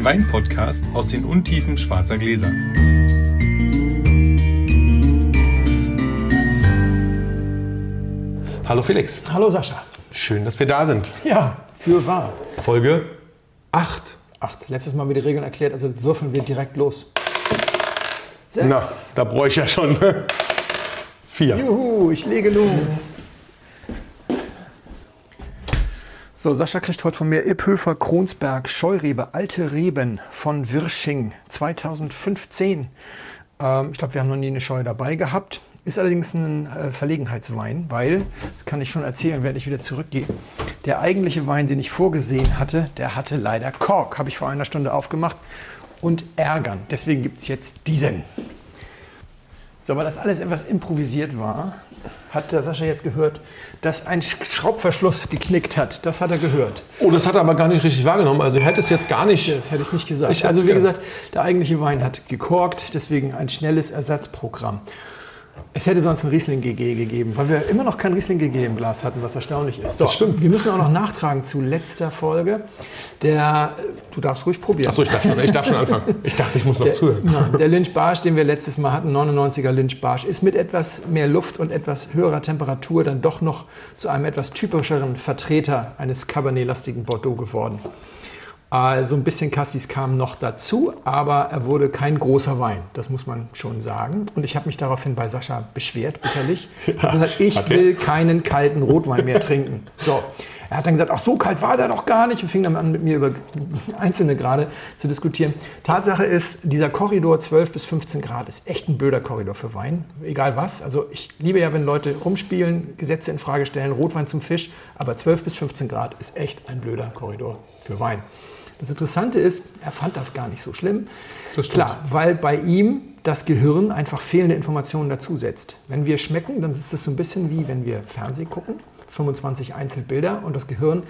den Wein-Podcast aus den Untiefen schwarzer Gläser. Hallo Felix. Hallo Sascha. Schön, dass wir da sind. Ja, für wahr. Folge 8. Acht. Letztes Mal wieder die Regeln erklärt, also würfeln wir direkt los. Sechs. Na, da bräuchte ich ja schon vier. Juhu, ich lege los. So, Sascha kriegt heute von mir Ipphöfer Kronsberg Scheurebe, alte Reben von Wirsching 2015. Ähm, ich glaube, wir haben noch nie eine Scheu dabei gehabt. Ist allerdings ein äh, Verlegenheitswein, weil, das kann ich schon erzählen, werde ich wieder zurückgehe. Der eigentliche Wein, den ich vorgesehen hatte, der hatte leider Kork, habe ich vor einer Stunde aufgemacht und ärgern. Deswegen gibt es jetzt diesen. So, weil das alles etwas improvisiert war, hat der Sascha jetzt gehört, dass ein Schraubverschluss geknickt hat. Das hat er gehört. Oh, das hat er aber gar nicht richtig wahrgenommen. Also, er hätte es jetzt gar nicht. Das hätte ich nicht gesagt. Ich also, wie gesagt, der eigentliche Wein hat gekorkt, deswegen ein schnelles Ersatzprogramm. Es hätte sonst ein Riesling GG gegeben, weil wir immer noch kein Riesling GG im Glas hatten, was erstaunlich ist. So, Das stimmt. Wir müssen auch noch nachtragen zu letzter Folge. Der, du darfst ruhig probieren. Achso, ich darf schon, ich darf schon anfangen. Ich dachte, ich muss noch Der, zuhören. Nein, der Lynch Barsch, den wir letztes Mal hatten, 99er Lynch Barsch, ist mit etwas mehr Luft und etwas höherer Temperatur dann doch noch zu einem etwas typischeren Vertreter eines Cabernet-lastigen Bordeaux geworden. Äh, so ein bisschen Cassis kam noch dazu, aber er wurde kein großer Wein, das muss man schon sagen. Und ich habe mich daraufhin bei Sascha beschwert, bitterlich. Ich habe gesagt, ich will keinen kalten Rotwein mehr trinken. So. Er hat dann gesagt, ach so kalt war der doch gar nicht und fing dann an mit mir über einzelne Grade zu diskutieren. Tatsache ist, dieser Korridor 12 bis 15 Grad ist echt ein blöder Korridor für Wein, egal was. Also ich liebe ja, wenn Leute rumspielen, Gesetze in Frage stellen, Rotwein zum Fisch, aber 12 bis 15 Grad ist echt ein blöder Korridor für Wein. Das Interessante ist, er fand das gar nicht so schlimm. Klar, weil bei ihm das Gehirn einfach fehlende Informationen dazusetzt. Wenn wir schmecken, dann ist das so ein bisschen wie wenn wir Fernsehen gucken. 25 Einzelbilder und das Gehirn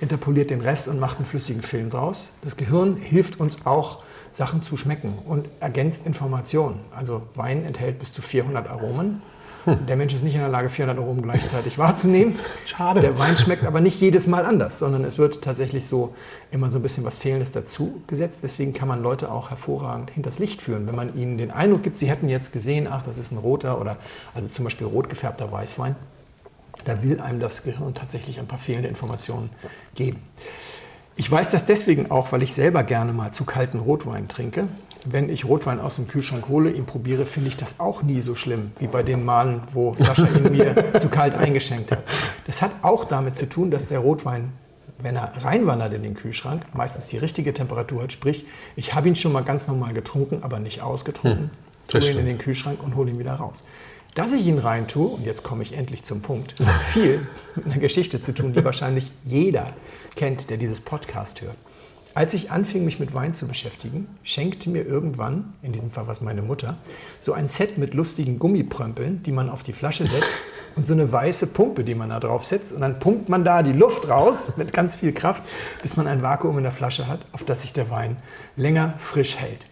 interpoliert den Rest und macht einen flüssigen Film draus. Das Gehirn hilft uns auch, Sachen zu schmecken und ergänzt Informationen. Also Wein enthält bis zu 400 Aromen. Der Mensch ist nicht in der Lage, 400 Aromen gleichzeitig wahrzunehmen. Schade. Der Wein schmeckt aber nicht jedes Mal anders, sondern es wird tatsächlich so immer so ein bisschen was Fehlendes dazu gesetzt. Deswegen kann man Leute auch hervorragend hinters Licht führen, wenn man ihnen den Eindruck gibt, sie hätten jetzt gesehen, ach, das ist ein roter oder also zum Beispiel rot gefärbter Weißwein. Da will einem das Gehirn tatsächlich ein paar fehlende Informationen geben. Ich weiß das deswegen auch, weil ich selber gerne mal zu kalten Rotwein trinke. Wenn ich Rotwein aus dem Kühlschrank hole, ihn probiere, finde ich das auch nie so schlimm wie bei den Malen, wo Sascha ihn mir zu kalt eingeschenkt hat. Das hat auch damit zu tun, dass der Rotwein, wenn er reinwandert in den Kühlschrank, meistens die richtige Temperatur hat. Sprich, ich habe ihn schon mal ganz normal getrunken, aber nicht ausgetrunken. das tue ihn in den Kühlschrank und hole ihn wieder raus. Dass ich ihn rein tue, und jetzt komme ich endlich zum Punkt, hat viel mit einer Geschichte zu tun, die wahrscheinlich jeder kennt, der dieses Podcast hört. Als ich anfing, mich mit Wein zu beschäftigen, schenkte mir irgendwann, in diesem Fall war es meine Mutter, so ein Set mit lustigen Gummiprömpeln, die man auf die Flasche setzt und so eine weiße Pumpe, die man da drauf setzt. Und dann pumpt man da die Luft raus mit ganz viel Kraft, bis man ein Vakuum in der Flasche hat, auf das sich der Wein länger frisch hält.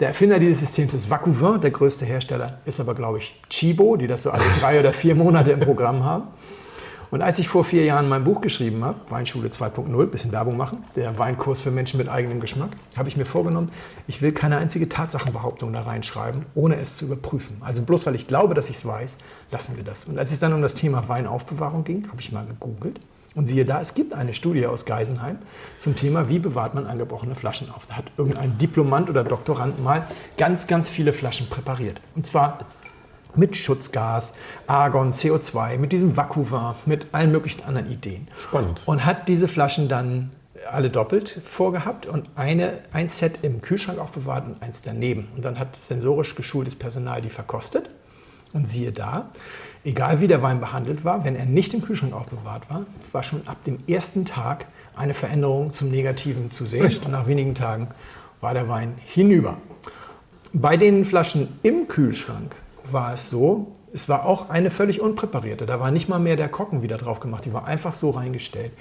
Der Erfinder dieses Systems ist Vacuvin, der größte Hersteller ist aber, glaube ich, Chibo, die das so alle drei oder vier Monate im Programm haben. Und als ich vor vier Jahren mein Buch geschrieben habe, Weinschule 2.0, bisschen Werbung machen, der Weinkurs für Menschen mit eigenem Geschmack, habe ich mir vorgenommen, ich will keine einzige Tatsachenbehauptung da reinschreiben, ohne es zu überprüfen. Also bloß weil ich glaube, dass ich es weiß, lassen wir das. Und als es dann um das Thema Weinaufbewahrung ging, habe ich mal gegoogelt. Und siehe da, es gibt eine Studie aus Geisenheim zum Thema, wie bewahrt man angebrochene Flaschen auf. Da hat irgendein Diplomant oder Doktorand mal ganz, ganz viele Flaschen präpariert. Und zwar mit Schutzgas, Argon, CO2, mit diesem Vacuvin, mit allen möglichen anderen Ideen. Spannend. Und hat diese Flaschen dann alle doppelt vorgehabt und eine, ein Set im Kühlschrank aufbewahrt und eins daneben. Und dann hat sensorisch geschultes Personal die verkostet. Und siehe da, egal wie der Wein behandelt war, wenn er nicht im Kühlschrank aufbewahrt war, war schon ab dem ersten Tag eine Veränderung zum Negativen zu sehen. Echt? Und nach wenigen Tagen war der Wein hinüber. Bei den Flaschen im Kühlschrank war es so, es war auch eine völlig unpräparierte. Da war nicht mal mehr der Korken wieder drauf gemacht, die war einfach so reingestellt.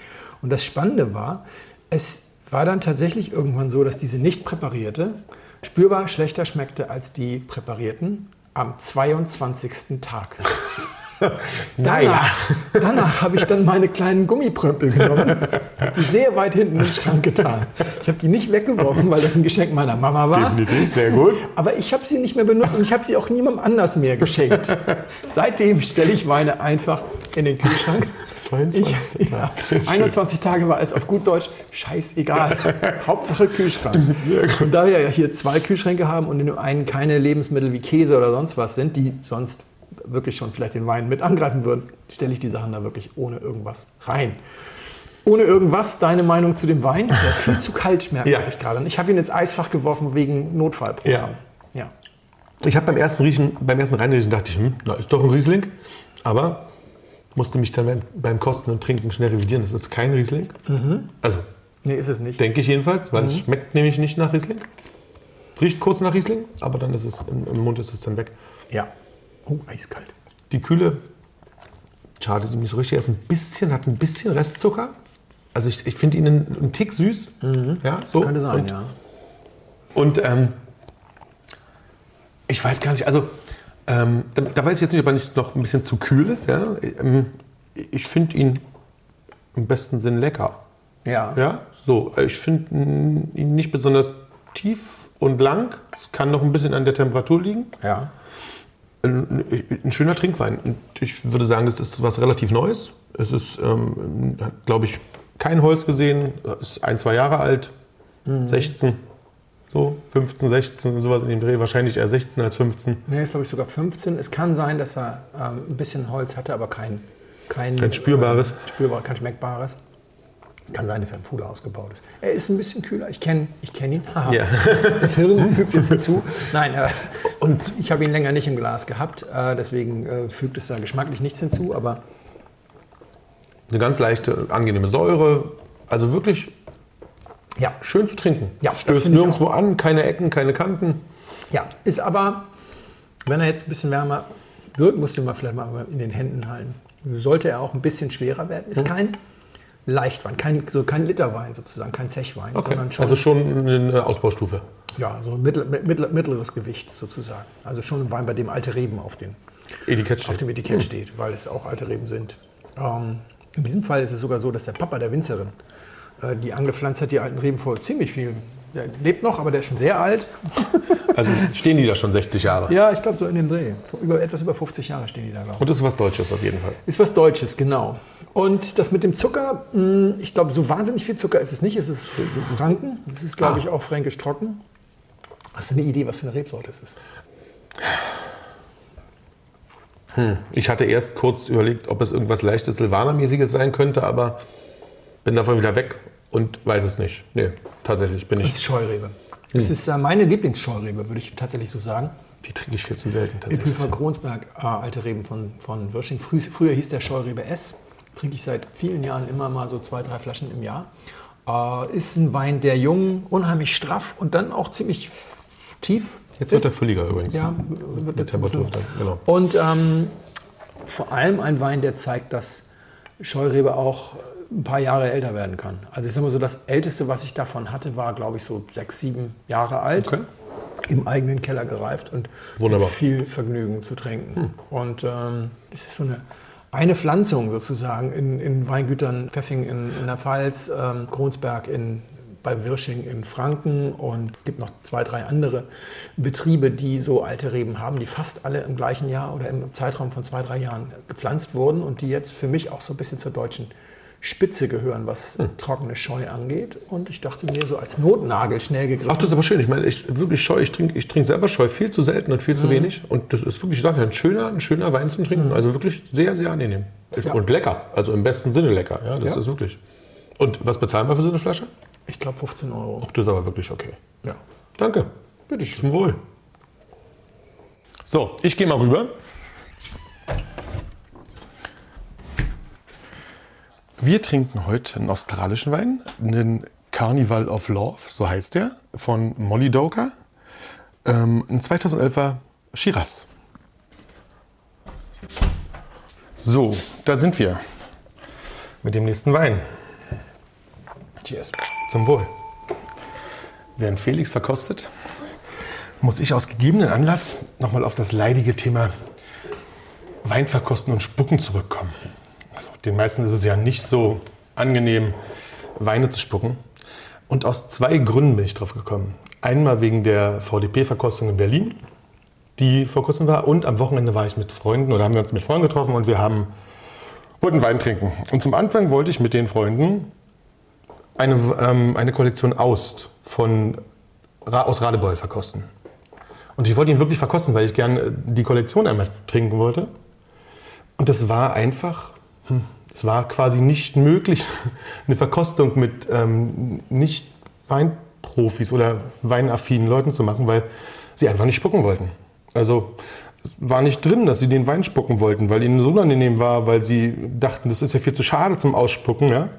Und das Spannende war, es war dann tatsächlich irgendwann so, dass diese nicht präparierte spürbar schlechter schmeckte als die präparierten am 22. Tag. Danach, danach habe ich dann meine kleinen Gummiprömpel genommen, habe die sehr weit hinten in den Schrank getan. Ich habe die nicht weggeworfen, weil das ein Geschenk meiner Mama war. Definitiv, sehr gut. Aber ich habe sie nicht mehr benutzt und ich habe sie auch niemandem anders mehr geschenkt. Seitdem stelle ich Weine einfach in den Kühlschrank. 22 Ich, ja, 21 Tage war es auf gut Deutsch scheißegal. Hauptsache Kühlschrank. Und da wir ja hier zwei Kühlschränke haben und in dem einen keine Lebensmittel wie Käse oder sonst was sind, die sonst wirklich schon vielleicht den Wein mit angreifen würden, stelle ich die Sachen da wirklich ohne irgendwas rein. Ohne irgendwas, deine Meinung zu dem Wein? Der ist viel zu kalt, merke Ja. ich gerade. Ich habe ihn ins Eisfach geworfen wegen Notfallprogramm. Ja. Ich habe beim ersten Riechen, beim ersten Reinriechen dachte ich, hm, na, ist doch ein Riesling. Aber musste mich dann beim, beim Kosten und Trinken schnell revidieren. Das ist kein Riesling. Also Nee, ist es nicht. denke ich jedenfalls, weil es schmeckt nämlich nicht nach Riesling. Riecht kurz nach Riesling, aber dann ist es im, im Mund ist es dann weg. Ja. Oh, eiskalt. Die Kühle schadet ihm nicht so richtig. Er ist ein bisschen, hat ein bisschen Restzucker. Also ich, ich finde ihn einen, einen Tick süß. Ja, so. Könnte sein, und, ja. Und ähm, ich weiß gar nicht, also ähm, da, da weiß ich jetzt nicht, ob er nicht noch ein bisschen zu kühl ist. Ja? Ähm, ich finde ihn im besten Sinn lecker. Ja. Ja, so. Ich finde ihn nicht besonders tief und lang. Es kann noch ein bisschen an der Temperatur liegen. ja. Ein, ein schöner Trinkwein. Und ich würde sagen, das ist was relativ Neues. Es ist, ähm, hat, glaube ich, kein Holz gesehen. Ist ein, zwei Jahre alt. 16. So, 15, 16, sowas in dem Dreh. Wahrscheinlich eher 16 als 15. Nee, ist glaube ich sogar 15. Es kann sein, dass er ähm, ein bisschen Holz hatte, aber kein, kein, Kein spürbares. Äh, spürbar, kein schmeckbares. Es kann sein, dass er im Puder ausgebaut ist. Er ist ein bisschen kühler. Ich kenne ich kenn ihn. Haha. Ja. Das Hirn fügt jetzt hinzu. Nein, äh, und ich habe ihn länger nicht im Glas gehabt. Äh, deswegen äh, fügt es da geschmacklich nichts hinzu. Aber Eine ganz leichte, angenehme Säure. Also wirklich ja, schön zu trinken. Ja, Stößt nirgendwo an, keine Ecken, keine Kanten. ja, ist aber, wenn er jetzt ein bisschen wärmer wird, musst du ihn mal vielleicht mal in den Händen halten. Sollte er auch ein bisschen schwerer werden. Ist kein Leichtwein, kein, so kein Literwein sozusagen, kein Zechwein, Okay. sondern schon Also schon eine Ausbaustufe. Ja, so ein mittel, mittel, mittleres Gewicht sozusagen. Also schon ein Wein, bei dem alte Reben auf, den, Etikett auf dem Etikett steht, weil es auch alte Reben sind. Ähm, in diesem Fall ist es sogar so, dass der Papa der Winzerin, äh, die angepflanzt hat, die alten Reben vor ziemlich viel. Der lebt noch, aber der ist schon sehr alt. Also stehen die da schon 60 Jahre. Ja, ich glaube so in dem Dreh. Vor über, etwas über 50 Jahre stehen die da, glaube ich. Und das ist was Deutsches auf jeden Fall. Ist was Deutsches, genau. Und das mit dem Zucker, mh, ich glaube, so wahnsinnig viel Zucker ist es nicht. Es ist Franken. Es ist, glaube Ah. ich, auch fränkisch trocken. Hast du eine Idee, was für eine Rebsorte es ist? Ich hatte erst kurz überlegt, ob es irgendwas leichtes Silvaner-mäßiges sein könnte, aber bin davon wieder weg und weiß es nicht. Nee, tatsächlich bin Es ich. ist Scheurebe. Es ist äh, meine Lieblingsscheurebe, würde ich tatsächlich so sagen. Die trinke ich viel zu selten tatsächlich. Epilfer Kronsberg, äh, alte Reben von, von Wirsching. Frü früher hieß der Scheurebe S. Trinke ich seit vielen Jahren immer mal so zwei, drei Flaschen im Jahr. Äh, ist ein Wein, der jung, unheimlich straff und dann auch ziemlich tief Jetzt wird ist. er fülliger übrigens. Ja, wird Mit Temperatur genau. Und ähm, vor allem ein Wein, der zeigt, dass Scheurebe auch ein paar Jahre älter werden kann. Also ich sag mal so, das Älteste, was ich davon hatte, war, glaube ich, so sechs, sieben Jahre alt. Okay. Im eigenen Keller gereift und Wunderbar. mit viel Vergnügen zu trinken. Und ähm, es ist so eine, eine Pflanzung sozusagen in, in Weingütern, Pfeffing in, in der Pfalz, ähm, Kronsberg in, bei Wirsching in Franken und es gibt noch zwei, drei andere Betriebe, die so alte Reben haben, die fast alle im gleichen Jahr oder im Zeitraum von zwei, drei Jahren gepflanzt wurden und die jetzt für mich auch so ein bisschen zur deutschen Spitze gehören, was trockene Scheu angeht. Und ich dachte mir so als Notnagel schnell gegriffen. Ach, das ist aber schön. Ich meine, ich wirklich Scheu. Ich trinke ich trink selber Scheu viel zu selten und viel zu wenig. Und das ist wirklich, ich sage ja, ein schöner, ein schöner Wein zum Trinken. Also wirklich sehr, sehr angenehm. Ja. Und lecker. Also im besten Sinne lecker. Ja, das Ja. ist wirklich. Und was bezahlen wir für so eine Flasche? Ich glaube 15 Euro. Ach, das ist aber wirklich okay. Ja. Danke. Bitte schön. Zum Wohl. So, ich gehe mal rüber. Wir trinken heute einen australischen Wein, einen Carnival of Love, so heißt der, von Molly Doker. Ähm, ein 2011er Shiraz. So, da sind wir. Mit dem nächsten Wein. Cheers. Zum Wohl. Während Felix verkostet, muss ich aus gegebenen Anlass nochmal auf das leidige Thema Wein verkosten und spucken zurückkommen. Also den meisten ist es ja nicht so angenehm, Weine zu spucken. Und aus zwei Gründen bin ich drauf gekommen. Einmal wegen der VDP-Verkostung in Berlin, die vor kurzem war. Und am Wochenende war ich mit Freunden oder haben wir uns mit Freunden getroffen und wir haben, wollten Wein trinken. Und zum Anfang wollte ich mit den Freunden eine, ähm, eine Kollektion Aust von, aus Radebeul verkosten. Und ich wollte ihn wirklich verkosten, weil ich gerne die Kollektion einmal trinken wollte. Und das war einfach, hm, es war quasi nicht möglich, eine Verkostung mit ähm, nicht Weinprofis oder weinaffinen Leuten zu machen, weil sie einfach nicht spucken wollten. Also es war nicht drin, dass sie den Wein spucken wollten, weil ihnen so unangenehm war, weil sie dachten, das ist ja viel zu schade zum Ausspucken. Ja?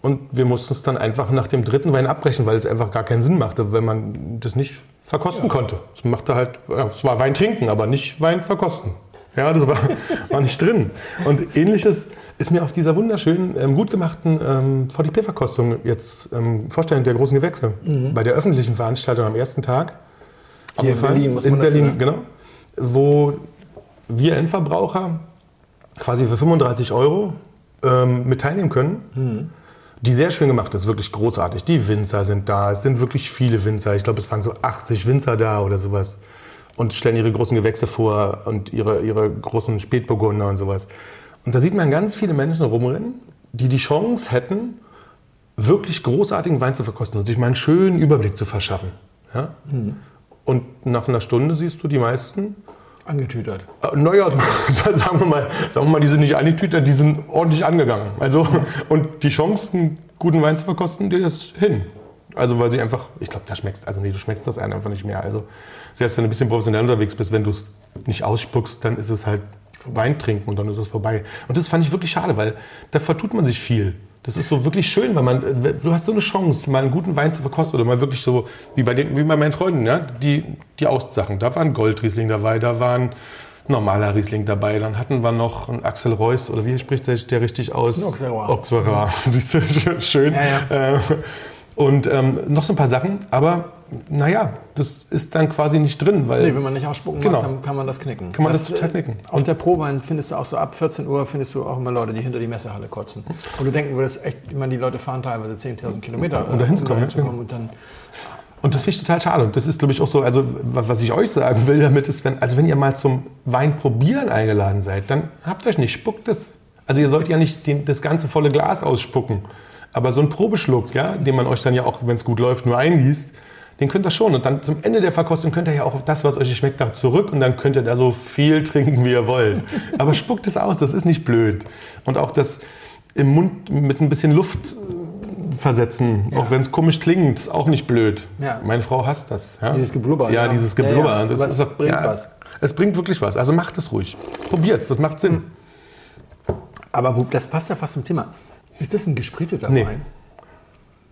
Und wir mussten es dann einfach nach dem dritten Wein abbrechen, weil es einfach gar keinen Sinn machte, wenn man das nicht verkosten ja. konnte. Es machte halt, es war Wein trinken, aber nicht Wein verkosten. Ja, das war, war nicht drin. Und ähnliches ist mir auf dieser wunderschönen, ähm, gut gemachten ähm, VDP-Verkostung jetzt ähm, vorstellen, der großen Gewächse. Mhm. Bei der öffentlichen Veranstaltung am ersten Tag. Hier in Berlin, muss in man Berlin, genau. Wo wir Endverbraucher quasi für 35 Euro ähm, mit teilnehmen können. Mhm die sehr schön gemacht ist, wirklich großartig. Die Winzer sind da, es sind wirklich viele Winzer. Ich glaube, es waren so 80 Winzer da oder sowas. Und stellen ihre großen Gewächse vor und ihre, ihre großen Spätburgunder und sowas. Und da sieht man ganz viele Menschen rumrennen, die die Chance hätten, wirklich großartigen Wein zu verkosten und sich mal einen schönen Überblick zu verschaffen. Ja? Mhm. Und nach einer Stunde siehst du die meisten Angetütert. Äh, naja, sagen wir, mal, sagen wir mal, die sind nicht angetütert, die sind ordentlich angegangen. Also, und die Chance, einen guten Wein zu verkosten, die ist hin. Also, weil sie einfach, ich glaube, da schmeckst, also nee, du schmeckst das einfach nicht mehr. Also, selbst wenn du ein bisschen professionell unterwegs bist, wenn du es nicht ausspuckst, dann ist es halt Wein trinken und dann ist es vorbei. Und das fand ich wirklich schade, weil da vertut man sich viel. Das ist so wirklich schön, weil man, du hast so eine Chance, mal einen guten Wein zu verkosten oder mal wirklich so, wie bei, den, wie bei meinen Freunden, ja, die, die Austsachen. Da war ein Goldriesling dabei, da war ein normaler Riesling dabei, dann hatten wir noch einen Axel Reuss, oder wie spricht der, der richtig aus? Auxerrois. Auxerrois, siehst du, schön. Ja, ja. Äh, und ähm, noch so ein paar Sachen, aber naja, das ist dann quasi nicht drin, weil. Nee, wenn man nicht ausspucken genau. kann, kann man das knicken. Kann man das, das total knicken. Auf der Probein findest du auch so ab 14 Uhr findest du auch immer Leute, die hinter die Messehalle kotzen. Und du denken würdest echt, ich meine, die Leute fahren teilweise 10.000 Kilometer. Um dahin zu kommen. Um und dann und das finde ich total schade. Und das ist, glaube ich, auch so, also was ich euch sagen will damit ist, wenn, also wenn ihr mal zum Wein probieren eingeladen seid, dann habt euch nicht, spuckt es. Also ihr sollt ja nicht den, das ganze volle Glas ausspucken. Aber so ein Probeschluck, ja, den man euch dann ja auch, wenn es gut läuft, nur eingießt, den könnt ihr schon. Und dann zum Ende der Verkostung könnt ihr ja auch auf das, was euch schmeckt, da zurück und dann könnt ihr da so viel trinken, wie ihr wollt. Aber spuckt es aus, das ist nicht blöd. Und auch das im Mund mit ein bisschen Luft versetzen, ja. auch wenn es komisch klingt, ist auch nicht blöd. Ja. Meine Frau hasst das. Ja? Dieses Geblubber. Ja, dieses Geblubber. Das, das ist, bringt was. Es bringt wirklich was. Also macht es ruhig. Probiert es, das macht Sinn. Aber das passt ja fast zum Thema. Ist das ein gespriteter nee. Wein?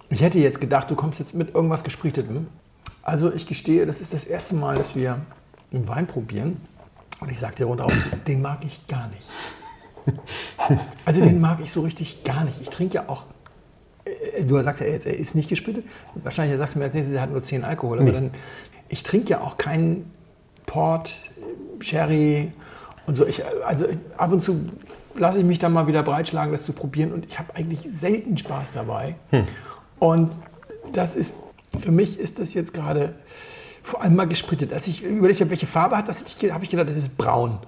Ich hätte jetzt gedacht, du kommst jetzt mit irgendwas Gespritetem. Also ich gestehe, das ist das erste Mal, dass wir einen Wein probieren. Und ich sage dir runter, den mag ich gar nicht. Also den mag ich so richtig gar nicht. Ich trinke ja auch, äh, du sagst ja jetzt, er ist nicht gespritet. Wahrscheinlich sagst du mir als nächstes, er hat nur 10 Alkohol. Aber dann, ich trinke ja auch keinen Port, Sherry und so. Ich, also ab und zu lasse ich mich dann mal wieder breitschlagen, das zu probieren. Und ich habe eigentlich selten Spaß dabei. Hm. Und das ist, für mich ist das jetzt gerade vor allem mal gesprittet. Als ich überlegt habe, welche Farbe hat das, habe ich gedacht, das ist braun.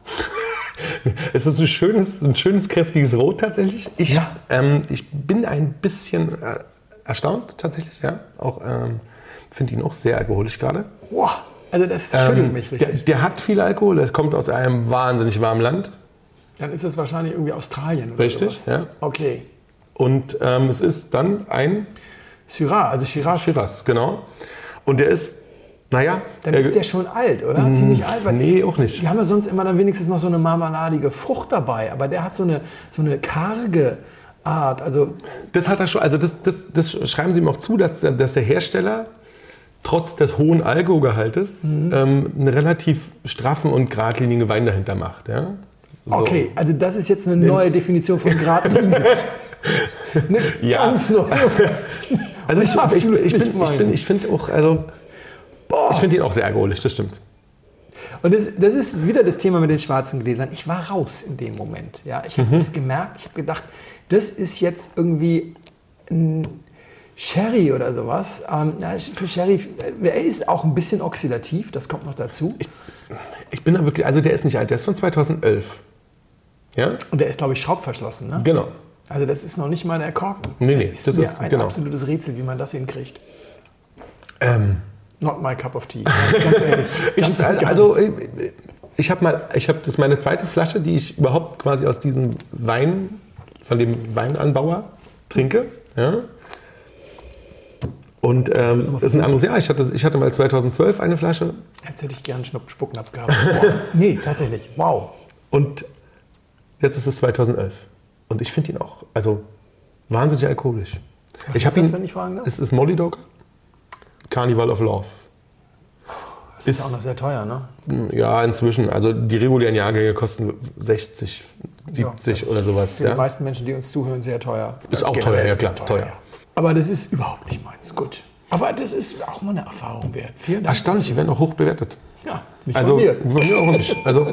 es ist ein schönes, ein schönes, kräftiges Rot tatsächlich. Ich, ja. ähm, ich bin ein bisschen äh, erstaunt tatsächlich, ja. Auch ähm, finde ihn auch sehr alkoholisch gerade. Boah, also das schüttelt ähm, mich richtig. Der, der, hat viel Alkohol, er kommt aus einem wahnsinnig warmen Land. Dann ist es wahrscheinlich irgendwie Australien oder Richtig, sowas. ja. Okay. Und ähm, es ist dann ein Syrah, also Shiraz. Shiraz, genau. Und der ist, naja. Dann ist der schon alt, oder? Mh, Ziemlich alt. Weil nee, auch nicht. Die haben ja sonst immer dann wenigstens noch so eine marmeladige Frucht dabei. Aber der hat so eine, so eine karge Art. Also das hat er schon, also das, das, das schreiben sie ihm auch zu, dass, dass der Hersteller trotz des hohen Alkoholgehaltes mhm. ähm, einen relativ straffen und geradlinigen Wein dahinter macht. Ja? So. Okay, also das ist jetzt eine neue Definition von geradlinig. ja. Ganz neu. Also ich, ich, ich, ich, ich finde auch, also Boah. ich finde ihn auch sehr alkoholisch, das stimmt. Und das, das ist wieder das Thema mit den schwarzen Gläsern. Ich war raus in dem Moment. Ja, ich habe das gemerkt. Ich habe gedacht, das ist jetzt irgendwie ein Sherry oder sowas. Ähm, na, für Sherry, er ist auch ein bisschen oxidativ. Das kommt noch dazu. Ich bin da wirklich, also der ist nicht alt, der ist von 2011. Ja? Und der ist, glaube ich, schraubverschlossen. Ne? Genau. Also das ist noch nicht mal der Korken. Nee, nee, das ist das mir ist- ein genau. absolutes Rätsel, wie man das hinkriegt. Ähm, Not my cup of tea. Ganz ehrlich. Ganz ich, und gar also äh, ich habe mal, ich habe das ist meine zweite Flasche, die ich überhaupt quasi aus diesem Wein, von dem Weinanbauer trinke. Ja? Und ähm, das ist ein anderes Jahr. Ich hatte, ich hatte mal 2012 eine Flasche Jetzt hätte ich gern einen Spucknapf gehabt. Wow. nee, tatsächlich. Wow. und jetzt ist es 2011. Und ich finde ihn auch, also wahnsinnig alkoholisch. Was ich ist das, ihn, wenn ich fragen darf? Es ist Molly Dog, Carnival of Love. Das ist ja auch noch sehr teuer, ne? Ja, inzwischen. Also die regulären Jahrgänge kosten 60, 70 oder sowas. Für die Ja. meisten Menschen, die uns zuhören, sehr teuer. Ist auch teuer, ja ist klar, teuer. Aber das ist überhaupt nicht meins. Gut. Aber das ist auch mal eine Erfahrung wert. Vielen Dank. Erstaunlich, die werden auch hoch bewertet. Ja, nicht Also von mir. von mir auch nicht. Also